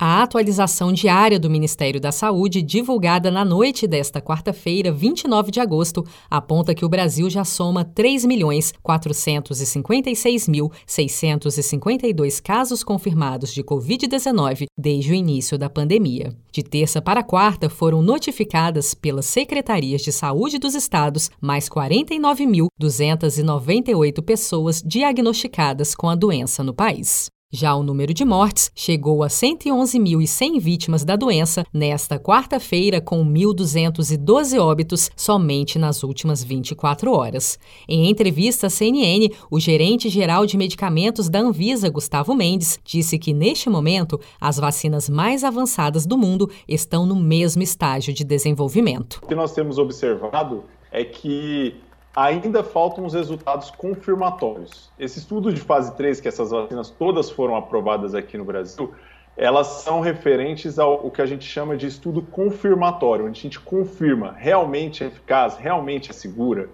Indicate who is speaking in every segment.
Speaker 1: A atualização diária do Ministério da Saúde, divulgada na noite desta quarta-feira, 29 de agosto, aponta que o Brasil já soma 3.456.652 casos confirmados de Covid-19 desde o início da pandemia. De terça para quarta, foram notificadas pelas secretarias de saúde dos estados mais 49.298 pessoas diagnosticadas com a doença no país. Já o número de mortes chegou a 111.100 vítimas da doença nesta quarta-feira, com 1.212 óbitos somente nas últimas 24 horas. Em entrevista à CNN, o gerente-geral de medicamentos da Anvisa, Gustavo Mendes, disse que neste momento as vacinas mais avançadas do mundo estão no mesmo estágio de desenvolvimento.
Speaker 2: O que nós temos observado é que ainda faltam os resultados confirmatórios. Esse estudo de fase 3, que essas vacinas todas foram aprovadas aqui no Brasil, elas são referentes ao que a gente chama de estudo confirmatório, onde a gente confirma realmente é eficaz, realmente é segura.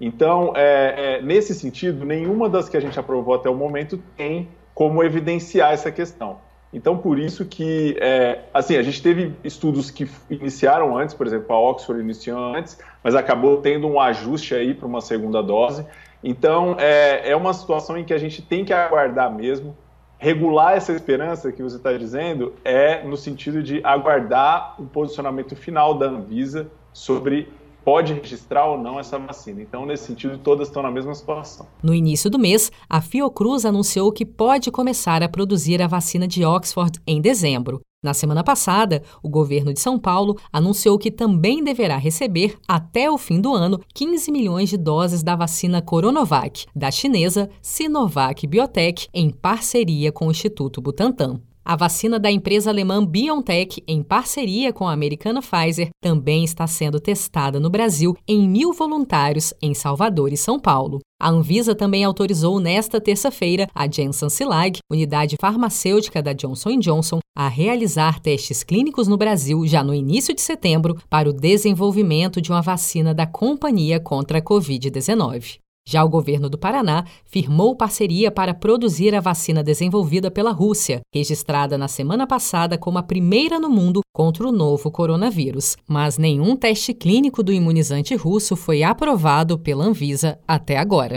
Speaker 2: Então, é, é, nesse sentido, nenhuma das que a gente aprovou até o momento tem como evidenciar essa questão. Então, por isso que, é, assim, a gente teve estudos que iniciaram antes, por exemplo, a Oxford iniciou antes, mas acabou tendo um ajuste aí para uma segunda dose. Então, é, é uma situação em que a gente tem que aguardar mesmo. Regular essa esperança que você está dizendo é no sentido de aguardar o posicionamento final da Anvisa sobre pode registrar ou não essa vacina. Então, nesse sentido, todas estão na mesma situação.
Speaker 1: No início do mês, a Fiocruz anunciou que pode começar a produzir a vacina de Oxford em dezembro. Na semana passada, o governo de São Paulo anunciou que também deverá receber, até o fim do ano, 15 milhões de doses da vacina Coronavac, da chinesa Sinovac Biotech, em parceria com o Instituto Butantan. A vacina da empresa alemã BioNTech, em parceria com a americana Pfizer, também está sendo testada no Brasil em mil voluntários em Salvador e São Paulo. A Anvisa também autorizou nesta terça-feira a Janssen Cilag, unidade farmacêutica da Johnson Johnson, a realizar testes clínicos no Brasil já no início de setembro para o desenvolvimento de uma vacina da companhia contra a Covid-19. Já o governo do Paraná firmou parceria para produzir a vacina desenvolvida pela Rússia, registrada na semana passada como a primeira no mundo contra o novo coronavírus. Mas nenhum teste clínico do imunizante russo foi aprovado pela Anvisa até agora.